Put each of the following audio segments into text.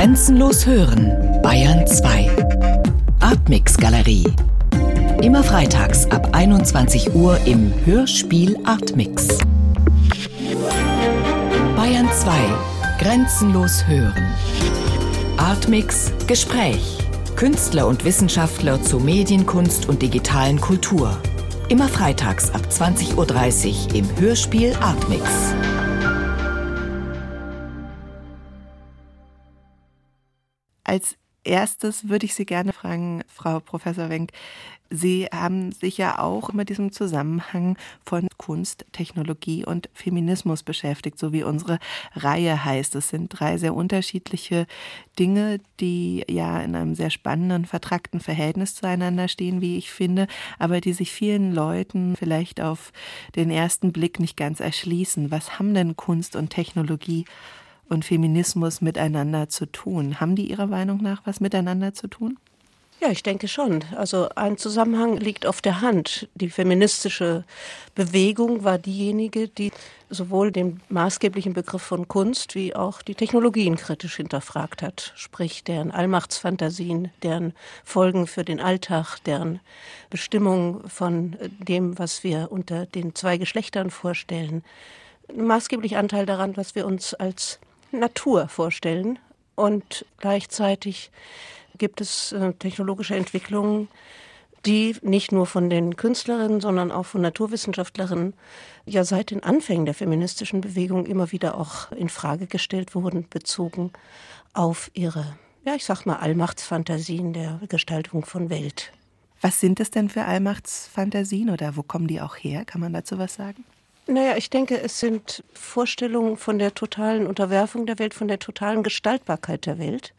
Grenzenlos hören, Bayern 2. Artmix Galerie. Immer freitags ab 21 Uhr im Hörspiel Artmix. Bayern 2. Grenzenlos hören. Artmix Gespräch. Künstler und Wissenschaftler zu Medienkunst und digitalen Kultur. Immer freitags ab 20.30 Uhr im Hörspiel Artmix. Als erstes würde ich Sie gerne fragen, Frau Professor Wenk. Sie haben sich ja auch mit diesem Zusammenhang von Kunst, Technologie und Feminismus beschäftigt, so wie unsere Reihe heißt. Es sind drei sehr unterschiedliche Dinge, die ja in einem sehr spannenden, vertrackten Verhältnis zueinander stehen, wie ich finde, aber die sich vielen Leuten vielleicht auf den ersten Blick nicht ganz erschließen. Was haben denn Kunst und Technologie und Feminismus miteinander zu tun? Haben die Ihrer Meinung nach was miteinander zu tun? Ja, ich denke schon. Also ein Zusammenhang liegt auf der Hand. Die feministische Bewegung war diejenige, die sowohl den maßgeblichen Begriff von Kunst wie auch die Technologien kritisch hinterfragt hat, sprich deren Allmachtsfantasien, deren Folgen für den Alltag, deren Bestimmung von dem, was wir unter den zwei Geschlechtern vorstellen. Maßgeblich Anteil daran, was wir uns als Natur vorstellen. Und gleichzeitig gibt es äh, technologische Entwicklungen, die nicht nur von den Künstlerinnen, sondern auch von Naturwissenschaftlerinnen ja seit den Anfängen der feministischen Bewegung immer wieder auch in Frage gestellt wurden, bezogen auf ihre, ja, ich sag mal, Allmachtsfantasien der Gestaltung von Welt. Was sind es denn für Allmachtsfantasien oder wo kommen die auch her? Kann man dazu was sagen? Naja, ich denke, es sind Vorstellungen von der totalen Unterwerfung der Welt, von der totalen Gestaltbarkeit der Welt.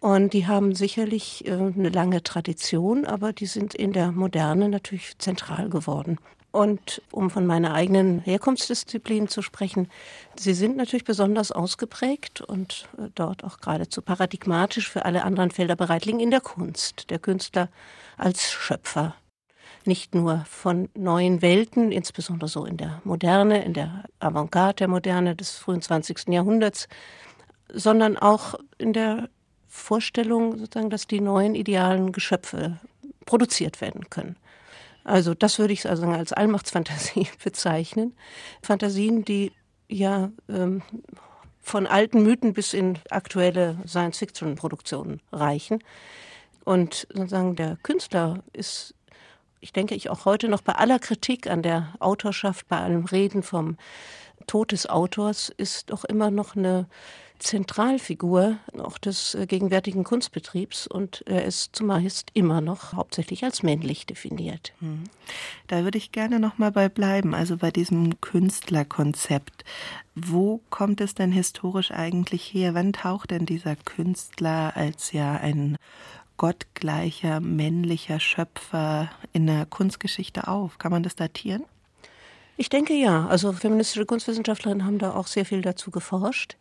Und die haben sicherlich äh, eine lange Tradition, aber die sind in der Moderne natürlich zentral geworden. Und um von meiner eigenen Herkunftsdisziplin zu sprechen, sie sind natürlich besonders ausgeprägt und äh, dort auch geradezu paradigmatisch für alle anderen Felder bereit liegen in der Kunst. Der Künstler als Schöpfer nicht nur von neuen Welten, insbesondere so in der Moderne, in der Avantgarde der Moderne des frühen 20. Jahrhunderts, sondern auch in der Vorstellung, sozusagen, dass die neuen idealen Geschöpfe produziert werden können. Also das würde ich also als Allmachtsfantasie bezeichnen. Fantasien, die ja ähm, von alten Mythen bis in aktuelle Science-Fiction-Produktionen reichen. Und sozusagen der Künstler ist ich denke ich auch heute noch bei aller Kritik an der Autorschaft, bei allem Reden vom Tod des Autors, ist doch immer noch eine Zentralfigur auch des äh, gegenwärtigen Kunstbetriebs und er ist zumeist immer noch hauptsächlich als männlich definiert. Hm. Da würde ich gerne noch mal bei bleiben, also bei diesem Künstlerkonzept. Wo kommt es denn historisch eigentlich her? Wann taucht denn dieser Künstler als ja ein gottgleicher männlicher Schöpfer in der Kunstgeschichte auf? Kann man das datieren? Ich denke ja. Also feministische Kunstwissenschaftlerinnen haben da auch sehr viel dazu geforscht.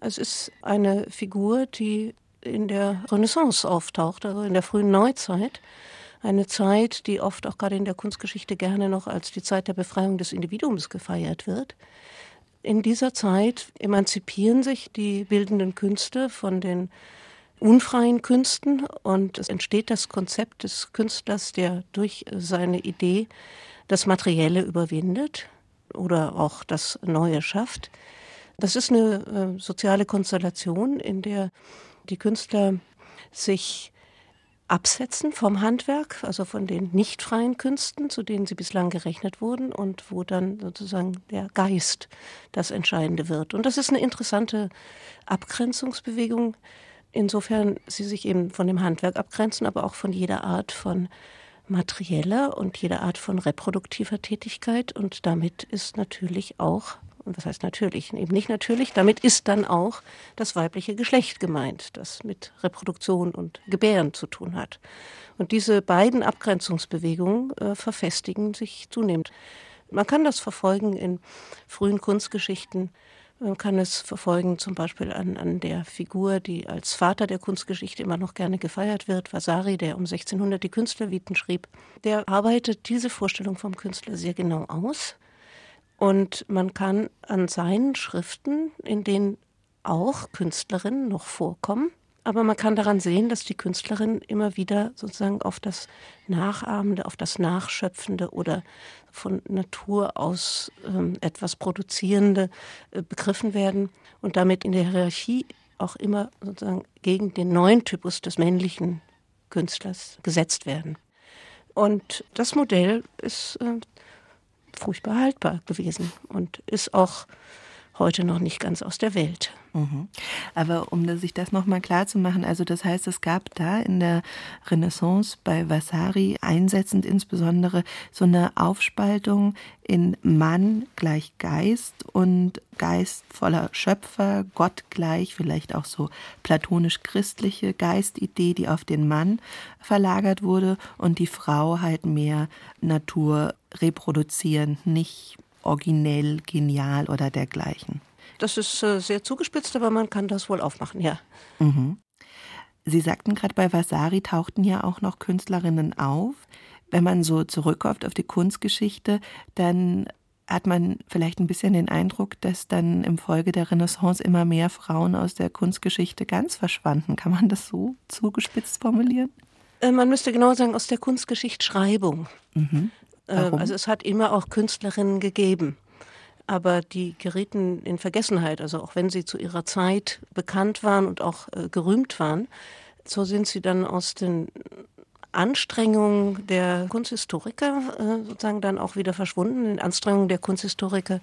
Es ist eine Figur, die in der Renaissance auftaucht, also in der frühen Neuzeit. Eine Zeit, die oft auch gerade in der Kunstgeschichte gerne noch als die Zeit der Befreiung des Individuums gefeiert wird. In dieser Zeit emanzipieren sich die bildenden Künste von den unfreien Künsten und es entsteht das Konzept des Künstlers, der durch seine Idee das Materielle überwindet oder auch das Neue schafft. Das ist eine äh, soziale Konstellation, in der die Künstler sich absetzen vom Handwerk, also von den nicht freien Künsten, zu denen sie bislang gerechnet wurden und wo dann sozusagen der Geist das Entscheidende wird. Und das ist eine interessante Abgrenzungsbewegung, insofern sie sich eben von dem Handwerk abgrenzen, aber auch von jeder Art von materieller und jeder Art von reproduktiver Tätigkeit. Und damit ist natürlich auch, und was heißt natürlich, eben nicht natürlich, damit ist dann auch das weibliche Geschlecht gemeint, das mit Reproduktion und Gebären zu tun hat. Und diese beiden Abgrenzungsbewegungen äh, verfestigen sich zunehmend. Man kann das verfolgen in frühen Kunstgeschichten man kann es verfolgen, zum Beispiel an, an der Figur, die als Vater der Kunstgeschichte immer noch gerne gefeiert wird, Vasari, der um 1600 die Künstlerviten schrieb. Der arbeitet diese Vorstellung vom Künstler sehr genau aus. Und man kann an seinen Schriften, in denen auch Künstlerinnen noch vorkommen. Aber man kann daran sehen, dass die Künstlerinnen immer wieder sozusagen auf das Nachahmende, auf das Nachschöpfende oder von Natur aus ähm, etwas Produzierende äh, begriffen werden und damit in der Hierarchie auch immer sozusagen gegen den neuen Typus des männlichen Künstlers gesetzt werden. Und das Modell ist äh, furchtbar haltbar gewesen und ist auch heute noch nicht ganz aus der Welt. Mhm. Aber um sich das nochmal klar zu machen, also das heißt, es gab da in der Renaissance bei Vasari einsetzend insbesondere so eine Aufspaltung in Mann gleich Geist und Geist voller Schöpfer, Gott gleich, vielleicht auch so platonisch-christliche Geistidee, die auf den Mann verlagert wurde und die Frau halt mehr Natur reproduzierend, nicht originell, genial oder dergleichen. Das ist äh, sehr zugespitzt, aber man kann das wohl aufmachen, ja. Mhm. Sie sagten gerade, bei Vasari tauchten ja auch noch Künstlerinnen auf. Wenn man so zurückkommt auf die Kunstgeschichte, dann hat man vielleicht ein bisschen den Eindruck, dass dann im Folge der Renaissance immer mehr Frauen aus der Kunstgeschichte ganz verschwanden. Kann man das so zugespitzt formulieren? Äh, man müsste genau sagen, aus der Kunstgeschichtsschreibung. Mhm. Äh, Warum? Also es hat immer auch Künstlerinnen gegeben. Aber die gerieten in Vergessenheit. Also auch wenn sie zu ihrer Zeit bekannt waren und auch äh, gerühmt waren, so sind sie dann aus den Anstrengungen der Kunsthistoriker äh, sozusagen dann auch wieder verschwunden, in Anstrengungen der Kunsthistoriker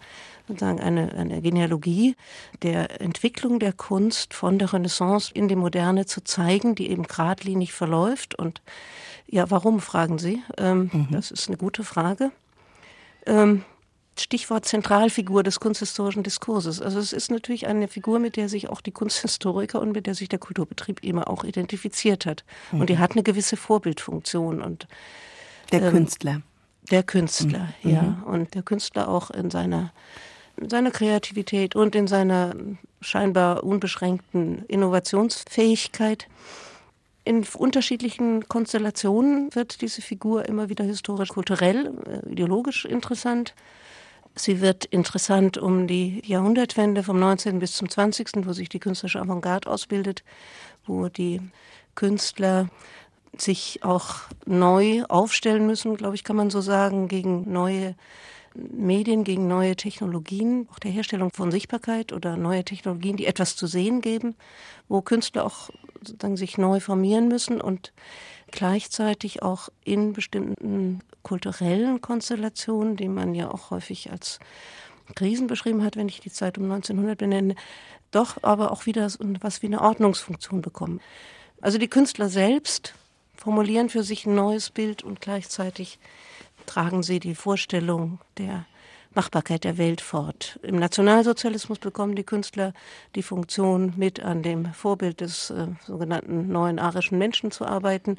sozusagen eine, eine Genealogie der Entwicklung der Kunst von der Renaissance in die Moderne zu zeigen, die eben geradlinig verläuft. Und ja, warum, fragen Sie? Ähm, mhm. Das ist eine gute Frage. Ähm, Stichwort Zentralfigur des kunsthistorischen Diskurses. Also es ist natürlich eine Figur, mit der sich auch die Kunsthistoriker und mit der sich der Kulturbetrieb immer auch identifiziert hat. Mhm. Und die hat eine gewisse Vorbildfunktion. Und, der ähm, Künstler. Der Künstler, mhm. ja. Mhm. Und der Künstler auch in seiner, in seiner Kreativität und in seiner scheinbar unbeschränkten Innovationsfähigkeit. In unterschiedlichen Konstellationen wird diese Figur immer wieder historisch-kulturell, äh, ideologisch interessant. Sie wird interessant um die Jahrhundertwende vom 19. bis zum 20., wo sich die künstlerische Avantgarde ausbildet, wo die Künstler sich auch neu aufstellen müssen, glaube ich, kann man so sagen, gegen neue Medien, gegen neue Technologien, auch der Herstellung von Sichtbarkeit oder neue Technologien, die etwas zu sehen geben, wo Künstler auch sozusagen sich neu formieren müssen und gleichzeitig auch in bestimmten kulturellen Konstellationen, die man ja auch häufig als Krisen beschrieben hat, wenn ich die Zeit um 1900 benenne, doch aber auch wieder was wie eine Ordnungsfunktion bekommen. Also die Künstler selbst formulieren für sich ein neues Bild und gleichzeitig tragen sie die Vorstellung der Machbarkeit der Welt fort. Im Nationalsozialismus bekommen die Künstler die Funktion, mit an dem Vorbild des äh, sogenannten neuen arischen Menschen zu arbeiten.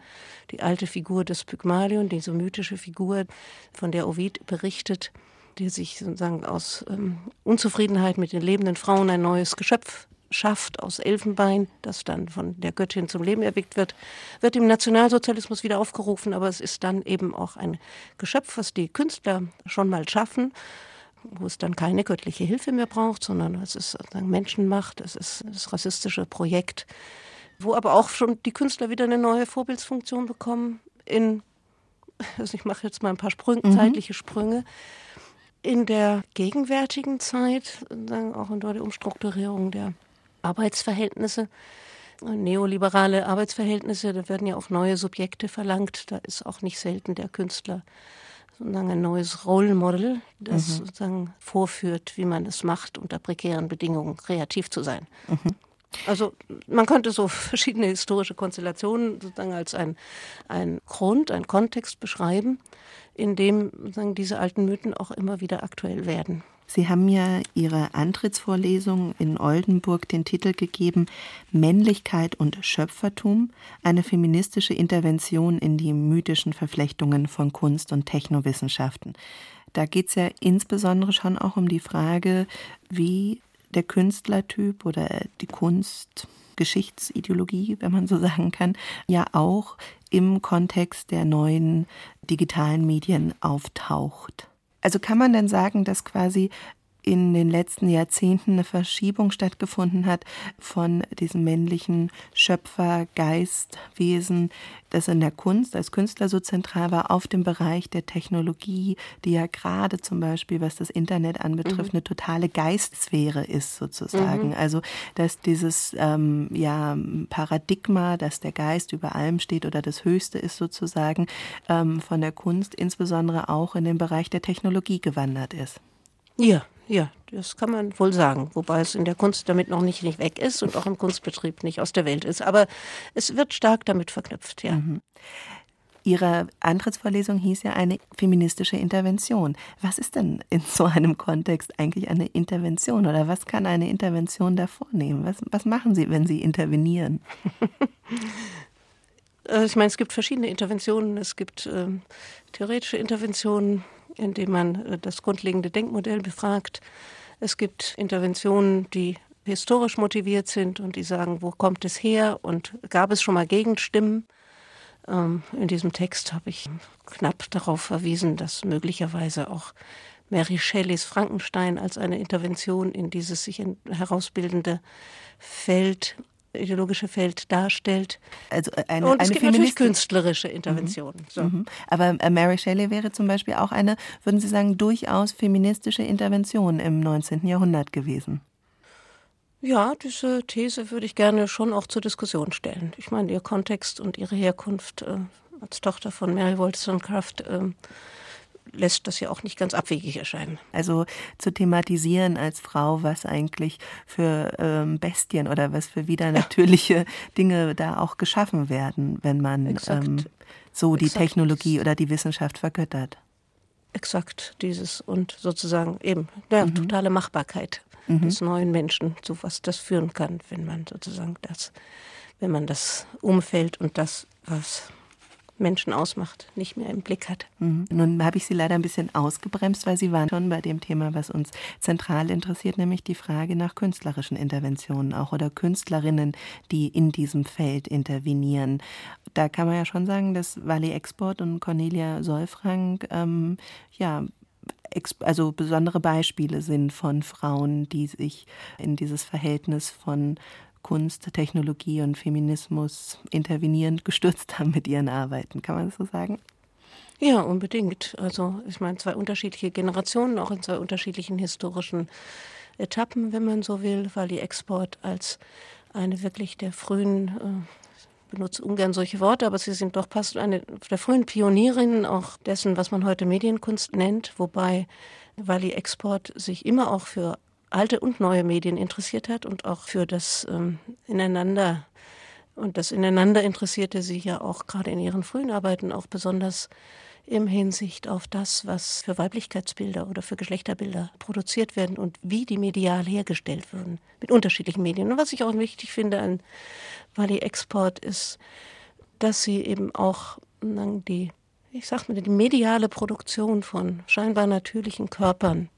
Die alte Figur des Pygmalion, diese mythische Figur, von der Ovid berichtet, die sich sozusagen aus ähm, Unzufriedenheit mit den lebenden Frauen ein neues Geschöpf schafft aus Elfenbein, das dann von der Göttin zum Leben erweckt wird, wird im Nationalsozialismus wieder aufgerufen, aber es ist dann eben auch ein Geschöpf, was die Künstler schon mal schaffen, wo es dann keine göttliche Hilfe mehr braucht, sondern es ist sozusagen Menschenmacht, es ist das rassistische Projekt, wo aber auch schon die Künstler wieder eine neue Vorbildsfunktion bekommen in, also ich mache jetzt mal ein paar Sprünge, mhm. zeitliche Sprünge, in der gegenwärtigen Zeit, auch in der Umstrukturierung der Arbeitsverhältnisse, neoliberale Arbeitsverhältnisse, da werden ja auch neue Subjekte verlangt. Da ist auch nicht selten der Künstler sozusagen ein neues Role Model, das mhm. sozusagen vorführt, wie man es macht, unter prekären Bedingungen kreativ zu sein. Mhm. Also man könnte so verschiedene historische Konstellationen sozusagen als ein, ein Grund, ein Kontext beschreiben, in dem sozusagen diese alten Mythen auch immer wieder aktuell werden. Sie haben ja Ihre Antrittsvorlesung in Oldenburg den Titel gegeben Männlichkeit und Schöpfertum, eine feministische Intervention in die mythischen Verflechtungen von Kunst und Technowissenschaften. Da geht es ja insbesondere schon auch um die Frage, wie der Künstlertyp oder die Kunstgeschichtsideologie, wenn man so sagen kann, ja auch im Kontext der neuen digitalen Medien auftaucht. Also kann man denn sagen, dass quasi in den letzten Jahrzehnten eine Verschiebung stattgefunden hat von diesem männlichen Schöpfer, Geistwesen, das in der Kunst als Künstler so zentral war, auf dem Bereich der Technologie, die ja gerade zum Beispiel, was das Internet anbetrifft, mhm. eine totale Geistsphäre ist sozusagen. Mhm. Also dass dieses ähm, ja, Paradigma, dass der Geist über allem steht oder das Höchste ist sozusagen, ähm, von der Kunst insbesondere auch in den Bereich der Technologie gewandert ist. Ja, ja, das kann man wohl sagen. Wobei es in der Kunst damit noch nicht, nicht weg ist und auch im Kunstbetrieb nicht aus der Welt ist. Aber es wird stark damit verknüpft, ja. Mhm. Ihre Antrittsvorlesung hieß ja eine feministische Intervention. Was ist denn in so einem Kontext eigentlich eine Intervention oder was kann eine Intervention da vornehmen? Was, was machen Sie, wenn Sie intervenieren? Also ich meine, es gibt verschiedene Interventionen. Es gibt äh, theoretische Interventionen, indem man äh, das grundlegende Denkmodell befragt. Es gibt Interventionen, die historisch motiviert sind und die sagen, wo kommt es her und gab es schon mal Gegenstimmen. Ähm, in diesem Text habe ich knapp darauf verwiesen, dass möglicherweise auch Mary Shelleys Frankenstein als eine Intervention in dieses sich herausbildende Feld ideologische Feld darstellt. Also äh, eine, und es eine gibt natürlich künstlerische Interventionen. Mhm. So. Mhm. Aber äh, Mary Shelley wäre zum Beispiel auch eine, würden Sie sagen, durchaus feministische Intervention im 19. Jahrhundert gewesen. Ja, diese These würde ich gerne schon auch zur Diskussion stellen. Ich meine, ihr Kontext und ihre Herkunft äh, als Tochter von Mary Wollstonecraft äh, lässt das ja auch nicht ganz abwegig erscheinen. Also zu thematisieren als Frau, was eigentlich für ähm, Bestien oder was für wieder natürliche ja. Dinge da auch geschaffen werden, wenn man ähm, so die Exakt. Technologie oder die Wissenschaft vergöttert. Exakt dieses und sozusagen eben ja, mhm. totale Machbarkeit mhm. des neuen Menschen, zu was das führen kann, wenn man sozusagen das, wenn man das Umfeld und das, was Menschen ausmacht, nicht mehr im Blick hat. Mhm. Nun habe ich Sie leider ein bisschen ausgebremst, weil Sie waren schon bei dem Thema, was uns zentral interessiert, nämlich die Frage nach künstlerischen Interventionen auch oder Künstlerinnen, die in diesem Feld intervenieren. Da kann man ja schon sagen, dass Wally Export und Cornelia Solfrank ähm, ja also besondere Beispiele sind von Frauen, die sich in dieses Verhältnis von Kunst, Technologie und Feminismus intervenierend gestürzt haben mit ihren Arbeiten. Kann man das so sagen? Ja, unbedingt. Also ich meine, zwei unterschiedliche Generationen, auch in zwei unterschiedlichen historischen Etappen, wenn man so will, weil die Export als eine wirklich der frühen, äh, benutze ungern solche Worte, aber sie sind doch fast eine der frühen Pionierinnen auch dessen, was man heute Medienkunst nennt, wobei Wally Export sich immer auch für alte und neue Medien interessiert hat und auch für das ähm, Ineinander. Und das Ineinander interessierte sie ja auch gerade in ihren frühen Arbeiten auch besonders im Hinsicht auf das, was für Weiblichkeitsbilder oder für Geschlechterbilder produziert werden und wie die medial hergestellt würden mit unterschiedlichen Medien. Und was ich auch wichtig finde an Wally Export ist, dass sie eben auch die, ich sag mal, die mediale Produktion von scheinbar natürlichen Körpern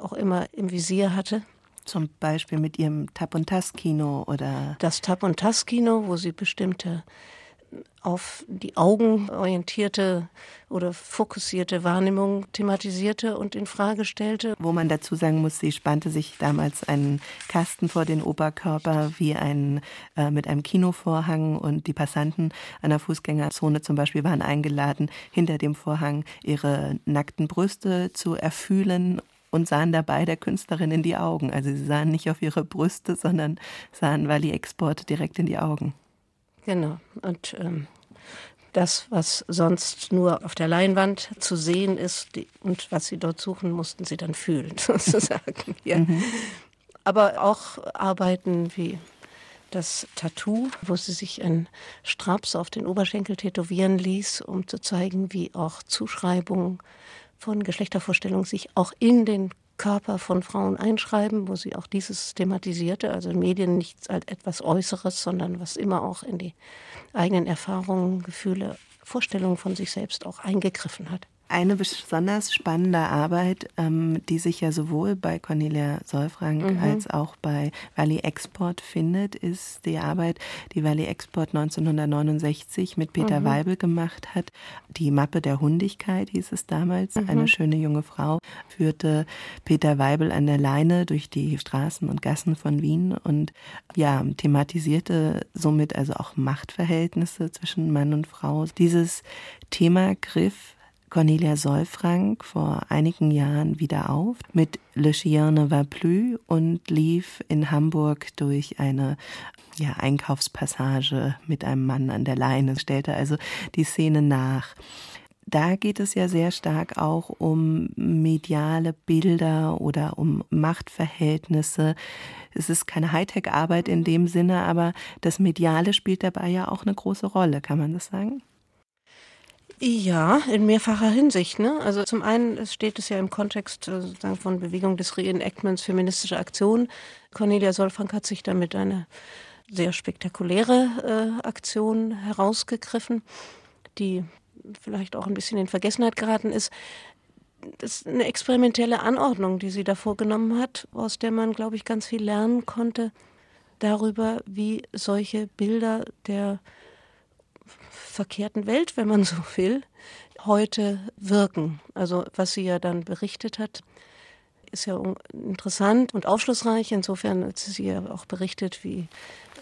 auch immer im Visier hatte. Zum Beispiel mit ihrem Tap- und Task-Kino oder? Das Tap- und Task-Kino, wo sie bestimmte auf die Augen orientierte oder fokussierte Wahrnehmung thematisierte und in Frage stellte. Wo man dazu sagen muss, sie spannte sich damals einen Kasten vor den Oberkörper wie ein äh, mit einem Kinovorhang und die Passanten einer Fußgängerzone zum Beispiel waren eingeladen, hinter dem Vorhang ihre nackten Brüste zu erfühlen und sahen dabei der Künstlerin in die Augen. Also sie sahen nicht auf ihre Brüste, sondern sahen Wally Export direkt in die Augen. Genau. Und ähm, das, was sonst nur auf der Leinwand zu sehen ist die, und was sie dort suchen, mussten sie dann fühlen, sozusagen. Ja. Mhm. Aber auch Arbeiten wie das Tattoo, wo sie sich ein Straps auf den Oberschenkel tätowieren ließ, um zu zeigen, wie auch Zuschreibungen von Geschlechtervorstellungen sich auch in den Körper von Frauen einschreiben, wo sie auch dieses thematisierte, also Medien nichts als etwas Äußeres, sondern was immer auch in die eigenen Erfahrungen, Gefühle, Vorstellungen von sich selbst auch eingegriffen hat. Eine besonders spannende Arbeit, ähm, die sich ja sowohl bei Cornelia Solfrank mhm. als auch bei Valley Export findet, ist die Arbeit, die Valley Export 1969 mit Peter mhm. Weibel gemacht hat. Die Mappe der Hundigkeit hieß es damals. Mhm. Eine schöne junge Frau führte Peter Weibel an der Leine durch die Straßen und Gassen von Wien und ja, thematisierte somit also auch Machtverhältnisse zwischen Mann und Frau. Dieses Thema griff Cornelia Solfrank vor einigen Jahren wieder auf mit Le Chien ne va plus und lief in Hamburg durch eine ja, Einkaufspassage mit einem Mann an der Leine, stellte also die Szene nach. Da geht es ja sehr stark auch um mediale Bilder oder um Machtverhältnisse. Es ist keine Hightech-Arbeit in dem Sinne, aber das Mediale spielt dabei ja auch eine große Rolle, kann man das sagen? Ja, in mehrfacher Hinsicht. Ne? Also zum einen steht es ja im Kontext äh, sozusagen von Bewegung des Reenactments feministische Aktion. Cornelia Solfrank hat sich damit eine sehr spektakuläre äh, Aktion herausgegriffen, die vielleicht auch ein bisschen in Vergessenheit geraten ist. Das ist eine experimentelle Anordnung, die sie da vorgenommen hat, aus der man, glaube ich, ganz viel lernen konnte darüber, wie solche Bilder der verkehrten Welt, wenn man so will, heute wirken. Also was sie ja dann berichtet hat, ist ja interessant und aufschlussreich. Insofern hat sie ja auch berichtet, wie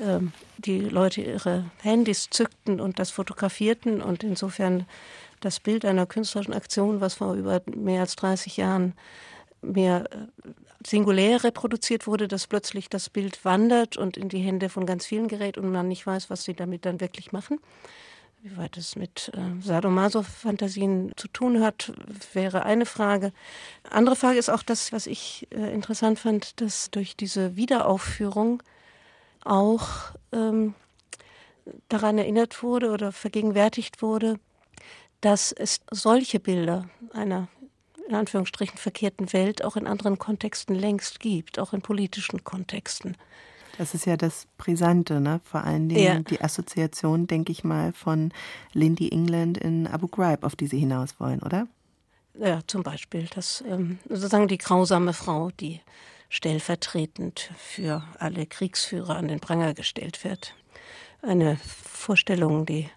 ähm, die Leute ihre Handys zückten und das fotografierten und insofern das Bild einer künstlerischen Aktion, was vor über mehr als 30 Jahren mehr äh, singulär reproduziert wurde, dass plötzlich das Bild wandert und in die Hände von ganz vielen gerät und man nicht weiß, was sie damit dann wirklich machen. Wie weit es mit äh, Sadomaso-Fantasien zu tun hat, wäre eine Frage. Andere Frage ist auch das, was ich äh, interessant fand, dass durch diese Wiederaufführung auch ähm, daran erinnert wurde oder vergegenwärtigt wurde, dass es solche Bilder einer in Anführungsstrichen verkehrten Welt auch in anderen Kontexten längst gibt, auch in politischen Kontexten. Das ist ja das Brisante, ne? Vor allen Dingen ja. die Assoziation, denke ich mal, von Lindy England in Abu Ghraib, auf die Sie hinaus wollen, oder? Ja, zum Beispiel. Das ähm, sozusagen die grausame Frau, die stellvertretend für alle Kriegsführer an den Pranger gestellt wird. Eine Vorstellung, die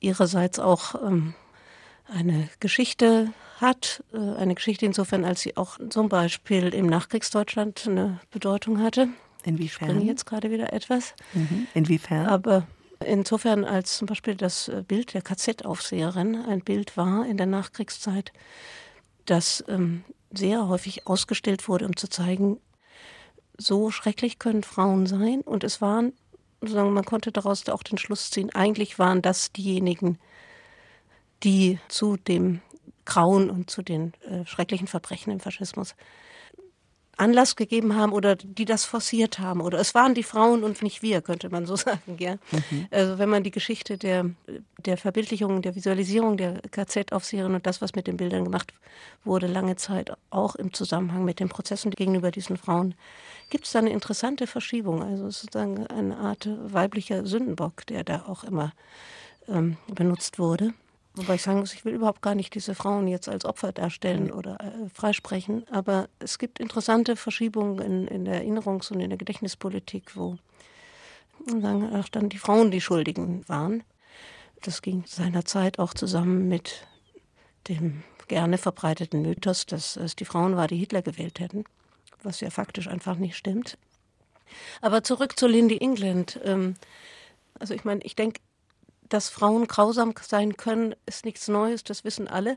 ihrerseits auch ähm, eine Geschichte hat, äh, eine Geschichte insofern, als sie auch zum Beispiel im Nachkriegsdeutschland eine Bedeutung hatte. Inwiefern? Ich springe jetzt gerade wieder etwas. Mhm. Inwiefern? Aber insofern, als zum Beispiel das Bild der KZ-Aufseherin ein Bild war in der Nachkriegszeit, das ähm, sehr häufig ausgestellt wurde, um zu zeigen, so schrecklich können Frauen sein. Und es waren, sozusagen, man konnte daraus auch den Schluss ziehen, eigentlich waren das diejenigen, die zu dem Grauen und zu den äh, schrecklichen Verbrechen im Faschismus Anlass gegeben haben oder die das forciert haben. Oder es waren die Frauen und nicht wir, könnte man so sagen. Ja? Mhm. Also wenn man die Geschichte der, der Verbildlichung, der Visualisierung der KZ-Aufseherin und das, was mit den Bildern gemacht wurde, lange Zeit auch im Zusammenhang mit den Prozessen gegenüber diesen Frauen, gibt es da eine interessante Verschiebung. Also es ist sozusagen eine Art weiblicher Sündenbock, der da auch immer ähm, benutzt wurde. Wobei ich sagen muss, ich will überhaupt gar nicht diese Frauen jetzt als Opfer darstellen oder äh, freisprechen. Aber es gibt interessante Verschiebungen in, in der Erinnerungs- und in der Gedächtnispolitik, wo sagen, auch dann die Frauen die Schuldigen waren. Das ging seinerzeit auch zusammen mit dem gerne verbreiteten Mythos, dass es die Frauen war, die Hitler gewählt hätten, was ja faktisch einfach nicht stimmt. Aber zurück zu Lindy England. Ähm, also ich meine, ich denke, dass Frauen grausam sein können, ist nichts Neues, das wissen alle.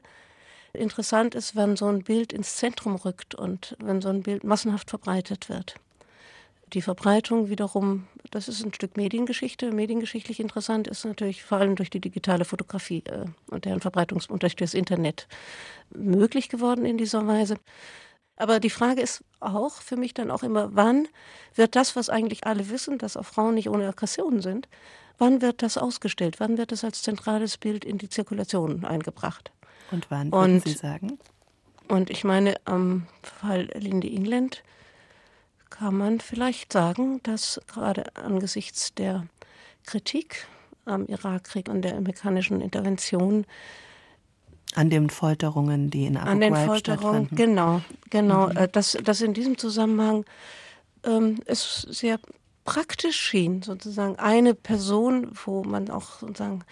Interessant ist, wenn so ein Bild ins Zentrum rückt und wenn so ein Bild massenhaft verbreitet wird. Die Verbreitung wiederum, das ist ein Stück Mediengeschichte. Mediengeschichtlich interessant ist natürlich vor allem durch die digitale Fotografie äh, und deren Verbreitung und durch das Internet möglich geworden in dieser Weise. Aber die Frage ist auch für mich dann auch immer, wann wird das, was eigentlich alle wissen, dass auch Frauen nicht ohne Aggressionen sind, Wann wird das ausgestellt? Wann wird das als zentrales Bild in die Zirkulation eingebracht? Und wann, würden und, Sie sagen? Und ich meine, am Fall Lindy England kann man vielleicht sagen, dass gerade angesichts der Kritik am Irakkrieg und der amerikanischen Intervention An den Folterungen, die in Abu An den Folterungen, genau, genau. Mhm. Äh, dass, dass in diesem Zusammenhang ähm, es sehr praktisch schien, sozusagen eine Person, wo man auch sozusagen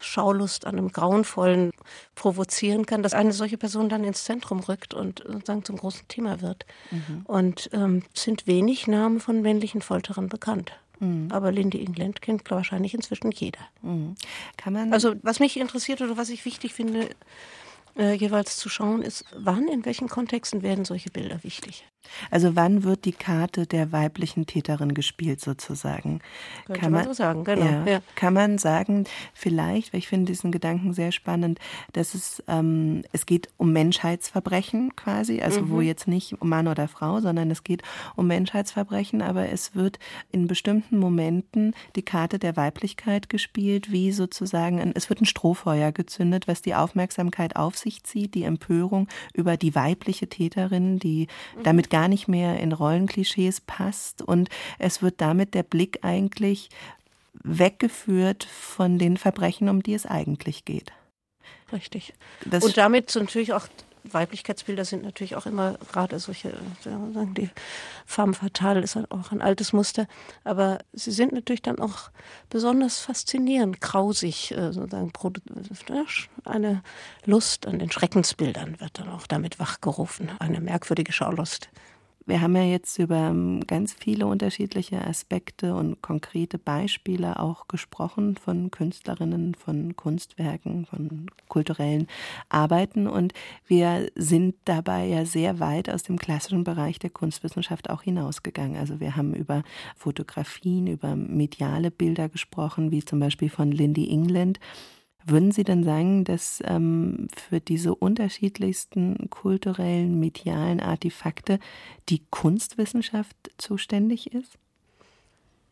Schaulust an einem Grauenvollen provozieren kann, dass eine solche Person dann ins Zentrum rückt und sozusagen zum großen Thema wird. Mhm. Und ähm, sind wenig Namen von männlichen Folterern bekannt. Mhm. Aber Lindy England kennt wahrscheinlich inzwischen jeder. Mhm. Kann man also was mich interessiert oder was ich wichtig finde, äh, jeweils zu schauen, ist, wann, in welchen Kontexten werden solche Bilder wichtig? Also wann wird die Karte der weiblichen Täterin gespielt sozusagen? Könnte kann man, so sagen, genau. Ja, ja. Kann man sagen, vielleicht, weil ich finde diesen Gedanken sehr spannend, dass es, ähm, es geht um Menschheitsverbrechen quasi, also mhm. wo jetzt nicht um Mann oder Frau, sondern es geht um Menschheitsverbrechen, aber es wird in bestimmten Momenten die Karte der Weiblichkeit gespielt, wie sozusagen, ein, es wird ein Strohfeuer gezündet, was die Aufmerksamkeit auf sich zieht, die Empörung über die weibliche Täterin, die mhm. damit gar nicht mehr in Rollenklischees passt und es wird damit der Blick eigentlich weggeführt von den Verbrechen, um die es eigentlich geht. Richtig. Das und damit natürlich auch Weiblichkeitsbilder sind natürlich auch immer gerade solche, sagen die femme fatale ist halt auch ein altes Muster, aber sie sind natürlich dann auch besonders faszinierend, grausig, äh, sozusagen eine Lust an den Schreckensbildern wird dann auch damit wachgerufen, eine merkwürdige Schaulust. Wir haben ja jetzt über ähm, ganz viele unterschiedliche Aspekte und konkrete Beispiele auch gesprochen von Künstlerinnen, von Kunstwerken, von kulturellen Arbeiten. Und wir sind dabei ja sehr weit aus dem klassischen Bereich der Kunstwissenschaft auch hinausgegangen. Also wir haben über Fotografien, über mediale Bilder gesprochen, wie zum Beispiel von Lindy England würden Sie denn sagen, dass ähm, für diese unterschiedlichsten kulturellen, medialen Artefakte die Kunstwissenschaft zuständig ist?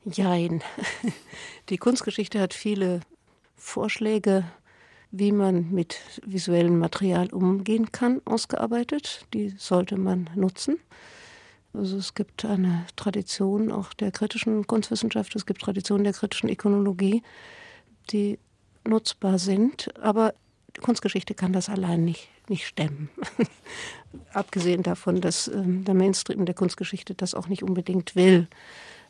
Jein. Die Kunstgeschichte hat viele Vorschläge, wie man mit visuellem Material umgehen kann, ausgearbeitet. Die sollte man nutzen. Also es gibt eine Tradition auch der kritischen Kunstwissenschaft, es gibt Traditionen der kritischen Ikonologie, die nutzbar sind, aber Kunstgeschichte kann das allein nicht, nicht stemmen. Abgesehen davon, dass ähm, der Mainstream der Kunstgeschichte das auch nicht unbedingt will.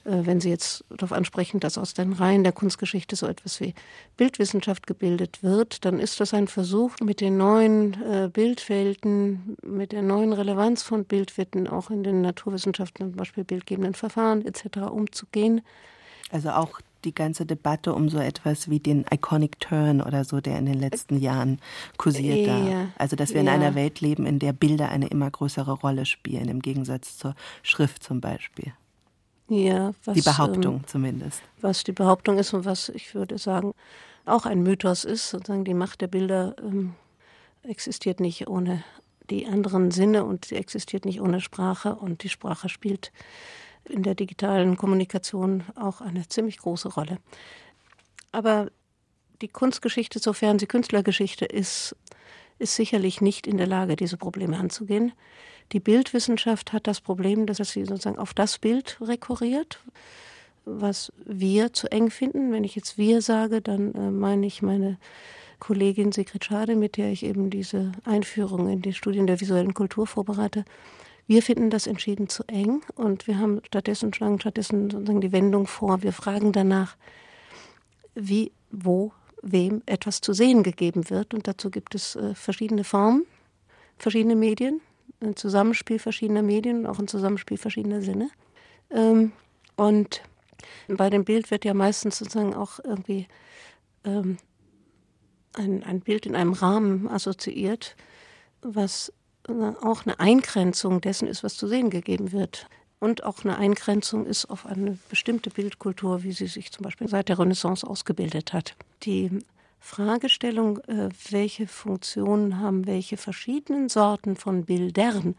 Äh, wenn Sie jetzt darauf ansprechen, dass aus den Reihen der Kunstgeschichte so etwas wie Bildwissenschaft gebildet wird, dann ist das ein Versuch, mit den neuen äh, Bildwelten, mit der neuen Relevanz von Bildwelten auch in den Naturwissenschaften, zum Beispiel bildgebenden Verfahren etc. umzugehen. Also auch die ganze Debatte um so etwas wie den Iconic Turn oder so, der in den letzten Jahren kursiert ja, da. Also, dass wir ja. in einer Welt leben, in der Bilder eine immer größere Rolle spielen, im Gegensatz zur Schrift zum Beispiel. Ja, was, die Behauptung ähm, zumindest. Was die Behauptung ist und was ich würde sagen auch ein Mythos ist, sozusagen die Macht der Bilder ähm, existiert nicht ohne die anderen Sinne und sie existiert nicht ohne Sprache und die Sprache spielt in der digitalen Kommunikation auch eine ziemlich große Rolle. Aber die Kunstgeschichte, sofern sie Künstlergeschichte ist, ist sicherlich nicht in der Lage, diese Probleme anzugehen. Die Bildwissenschaft hat das Problem, dass sie sozusagen auf das Bild rekurriert, was wir zu eng finden. Wenn ich jetzt wir sage, dann äh, meine ich meine Kollegin Sigrid Schade, mit der ich eben diese Einführung in die Studien der visuellen Kultur vorbereite. Wir finden das entschieden zu eng und wir haben stattdessen, schlagen stattdessen sozusagen die Wendung vor. Wir fragen danach, wie, wo, wem etwas zu sehen gegeben wird. Und dazu gibt es äh, verschiedene Formen, verschiedene Medien, ein Zusammenspiel verschiedener Medien und auch ein Zusammenspiel verschiedener Sinne. Ähm, und bei dem Bild wird ja meistens sozusagen auch irgendwie ähm, ein, ein Bild in einem Rahmen assoziiert, was auch eine Eingrenzung dessen ist, was zu sehen gegeben wird. Und auch eine Eingrenzung ist auf eine bestimmte Bildkultur, wie sie sich zum Beispiel seit der Renaissance ausgebildet hat. Die Fragestellung, äh, welche Funktionen haben welche verschiedenen Sorten von Bildern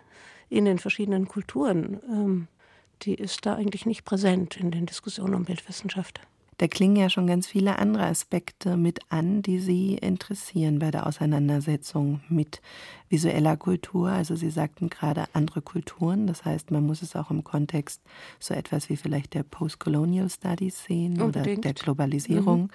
in den verschiedenen Kulturen, ähm, die ist da eigentlich nicht präsent in den Diskussionen um Bildwissenschaft. Da klingen ja schon ganz viele andere Aspekte mit an, die Sie interessieren bei der Auseinandersetzung mit visueller Kultur. Also Sie sagten gerade andere Kulturen, das heißt, man muss es auch im Kontext so etwas wie vielleicht der Postcolonial Studies sehen Unbedingt. oder der Globalisierung. Mhm.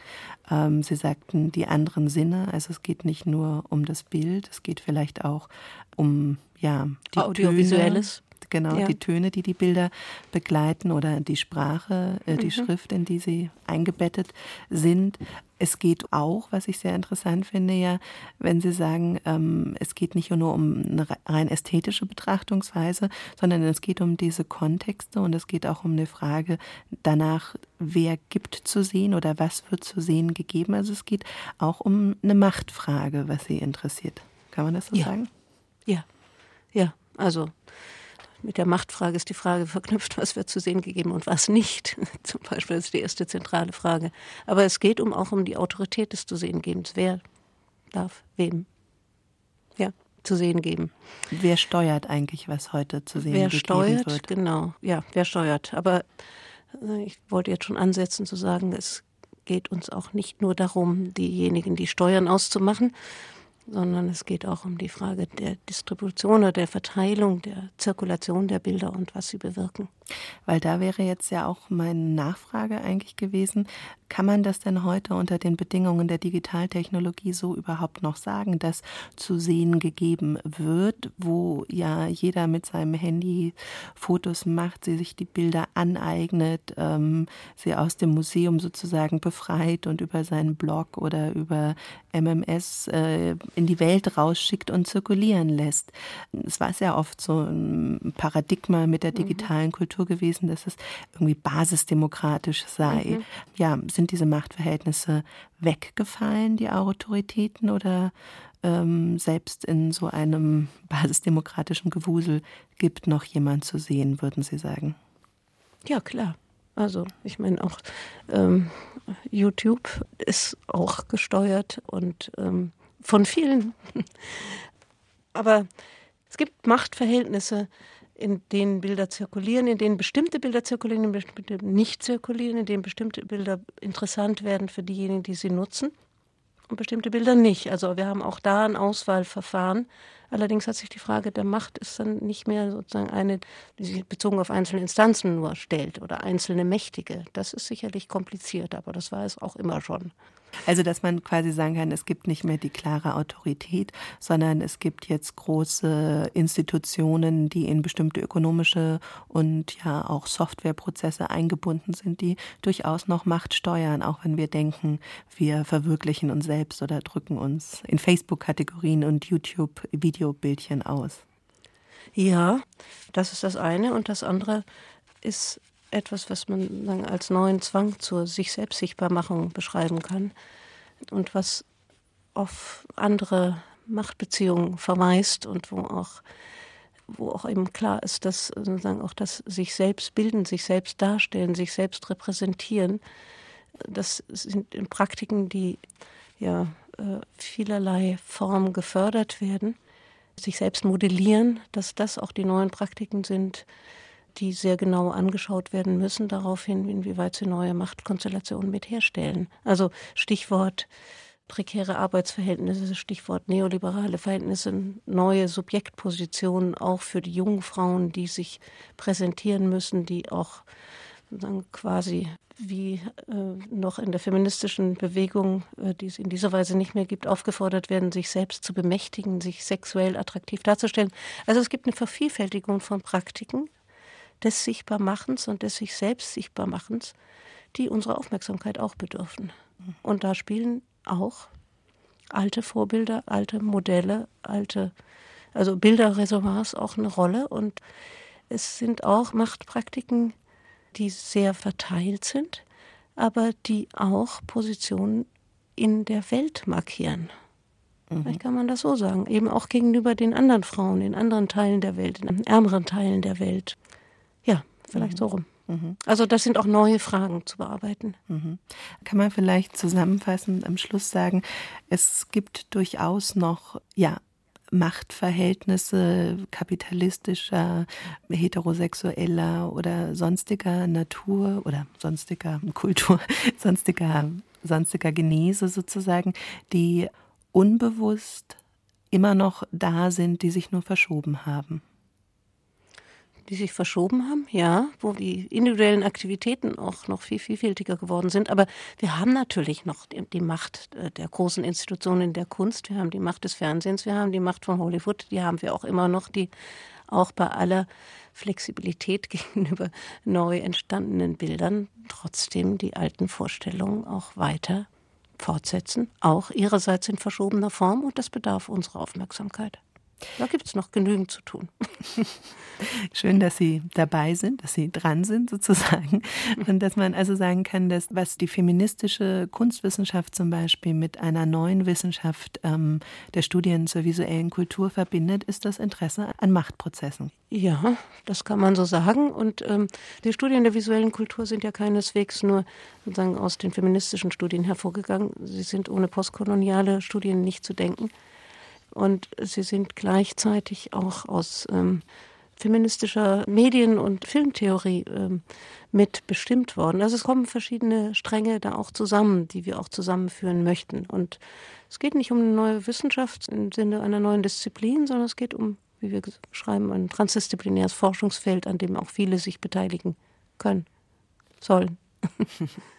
Ähm, Sie sagten die anderen Sinne, also es geht nicht nur um das Bild, es geht vielleicht auch um ja, die Audiovisuelles. Genau, ja. die Töne, die die Bilder begleiten oder die Sprache, äh, die mhm. Schrift, in die sie eingebettet sind. Es geht auch, was ich sehr interessant finde, ja, wenn Sie sagen, ähm, es geht nicht nur um eine rein ästhetische Betrachtungsweise, sondern es geht um diese Kontexte und es geht auch um eine Frage danach, wer gibt zu sehen oder was wird zu sehen gegeben. Also es geht auch um eine Machtfrage, was Sie interessiert. Kann man das so ja. sagen? Ja, ja, also mit der Machtfrage ist die Frage verknüpft, was wird zu sehen gegeben und was nicht. Zum Beispiel ist die erste zentrale Frage. Aber es geht um auch um die Autorität des zu sehen gebens. Wer darf wem ja, zu sehen geben? Wer steuert eigentlich, was heute zu sehen wer gegeben steuert, wird? Genau, ja, wer steuert. Aber äh, ich wollte jetzt schon ansetzen zu sagen, es geht uns auch nicht nur darum, diejenigen, die Steuern auszumachen, sondern es geht auch um die Frage der Distribution oder der Verteilung, der Zirkulation der Bilder und was sie bewirken. Weil da wäre jetzt ja auch meine Nachfrage eigentlich gewesen, kann man das denn heute unter den Bedingungen der Digitaltechnologie so überhaupt noch sagen, dass zu sehen gegeben wird, wo ja jeder mit seinem Handy Fotos macht, sie sich die Bilder aneignet, ähm, sie aus dem Museum sozusagen befreit und über seinen Blog oder über MMS äh, in die Welt rausschickt und zirkulieren lässt. Es war sehr oft so ein Paradigma mit der mhm. digitalen Kultur Kultur gewesen, dass es irgendwie basisdemokratisch sei. Mhm. Ja, sind diese Machtverhältnisse weggefallen, die Autoritäten, oder ähm, selbst in so einem basisdemokratischen Gewusel gibt noch jemand zu sehen, würden Sie sagen? Ja, klar. Also ich meine auch ähm, YouTube ist auch gesteuert und ähm, von vielen. Aber es gibt Machtverhältnisse, in denen Bilder zirkulieren, in denen bestimmte Bilder zirkulieren, in denen bestimmte nicht zirkulieren, in denen bestimmte Bilder interessant werden für diejenigen, die sie nutzen und bestimmte Bilder nicht. Also wir haben auch da ein Auswahlverfahren. Allerdings hat sich die Frage der Macht ist dann nicht mehr sozusagen eine, die sich bezogen auf einzelne Instanzen nur stellt oder einzelne Mächtige. Das ist sicherlich kompliziert, aber das war es auch immer schon. Also, dass man quasi sagen kann, es gibt nicht mehr die klare Autorität, sondern es gibt jetzt große Institutionen, die in bestimmte ökonomische und ja auch Softwareprozesse eingebunden sind, die durchaus noch Macht steuern, auch wenn wir denken, wir verwirklichen uns selbst oder drücken uns in Facebook-Kategorien und YouTube-Videobildchen aus. Ja, das ist das eine. Und das andere ist etwas, was man sagen, als neuen Zwang zur sich selbst Sichtbarmachung beschreiben kann und was auf andere Machtbeziehungen verweist und wo auch wo auch eben klar ist, dass sozusagen auch das sich selbst bilden, sich selbst darstellen, sich selbst repräsentieren, das sind Praktiken, die ja äh, vielerlei Form gefördert werden, sich selbst modellieren, dass das auch die neuen Praktiken sind, die sehr genau angeschaut werden müssen, daraufhin, inwieweit sie neue Machtkonstellationen mit herstellen. Also Stichwort prekäre Arbeitsverhältnisse, Stichwort neoliberale Verhältnisse, neue Subjektpositionen auch für die jungen Frauen, die sich präsentieren müssen, die auch quasi wie äh, noch in der feministischen Bewegung, äh, die es in dieser Weise nicht mehr gibt, aufgefordert werden, sich selbst zu bemächtigen, sich sexuell attraktiv darzustellen. Also es gibt eine Vervielfältigung von Praktiken, des Sichtbarmachens und des sich selbst Sichtbarmachens, die unsere Aufmerksamkeit auch bedürfen. Und da spielen auch alte Vorbilder, alte Modelle, alte, also Bilderreservoirs auch eine Rolle. Und es sind auch Machtpraktiken, die sehr verteilt sind, aber die auch Positionen in der Welt markieren. Mhm. Vielleicht kann man das so sagen. Eben auch gegenüber den anderen Frauen in anderen Teilen der Welt, in ärmeren Teilen der Welt. Ja, vielleicht mhm. so rum. Mhm. Also das sind auch neue Fragen zu bearbeiten. Mhm. Kann man vielleicht zusammenfassend am Schluss sagen, es gibt durchaus noch ja Machtverhältnisse kapitalistischer, heterosexueller oder sonstiger Natur oder sonstiger Kultur, sonstiger, sonstiger Genese sozusagen, die unbewusst immer noch da sind, die sich nur verschoben haben die sich verschoben haben, ja, wo die individuellen Aktivitäten auch noch viel vielfältiger geworden sind. Aber wir haben natürlich noch die, Macht äh, der großen Institutionen der Kunst, wir haben die Macht des Fernsehens, wir haben die Macht von Hollywood, die haben wir auch immer noch, die auch bei aller Flexibilität gegenüber neu entstandenen Bildern trotzdem die alten Vorstellungen auch weiter fortsetzen, auch ihrerseits in verschobener Form. Und das bedarf unserer Aufmerksamkeit. Da gibt es noch genügend zu tun. Schön, dass Sie dabei sind, dass Sie dran sind sozusagen. Und dass man also sagen kann, dass was die feministische Kunstwissenschaft zum Beispiel mit einer neuen Wissenschaft ähm, der Studien zur visuellen Kultur verbindet, ist das Interesse an Machtprozessen. Ja, das kann man so sagen. Und ähm, die Studien der visuellen Kultur sind ja keineswegs nur sozusagen aus den feministischen Studien hervorgegangen. Sie sind ohne postkoloniale Studien nicht zu denken und sie sind gleichzeitig auch aus ähm, feministischer Medien- und Filmtheorie ähm, mit bestimmt worden. Also es kommen verschiedene Stränge da auch zusammen, die wir auch zusammenführen möchten. Und es geht nicht um eine neue Wissenschaft im Sinne einer neuen Disziplin, sondern es geht um, wie wir schreiben, ein transdisziplinäres Forschungsfeld, an dem auch viele sich beteiligen können, sollen.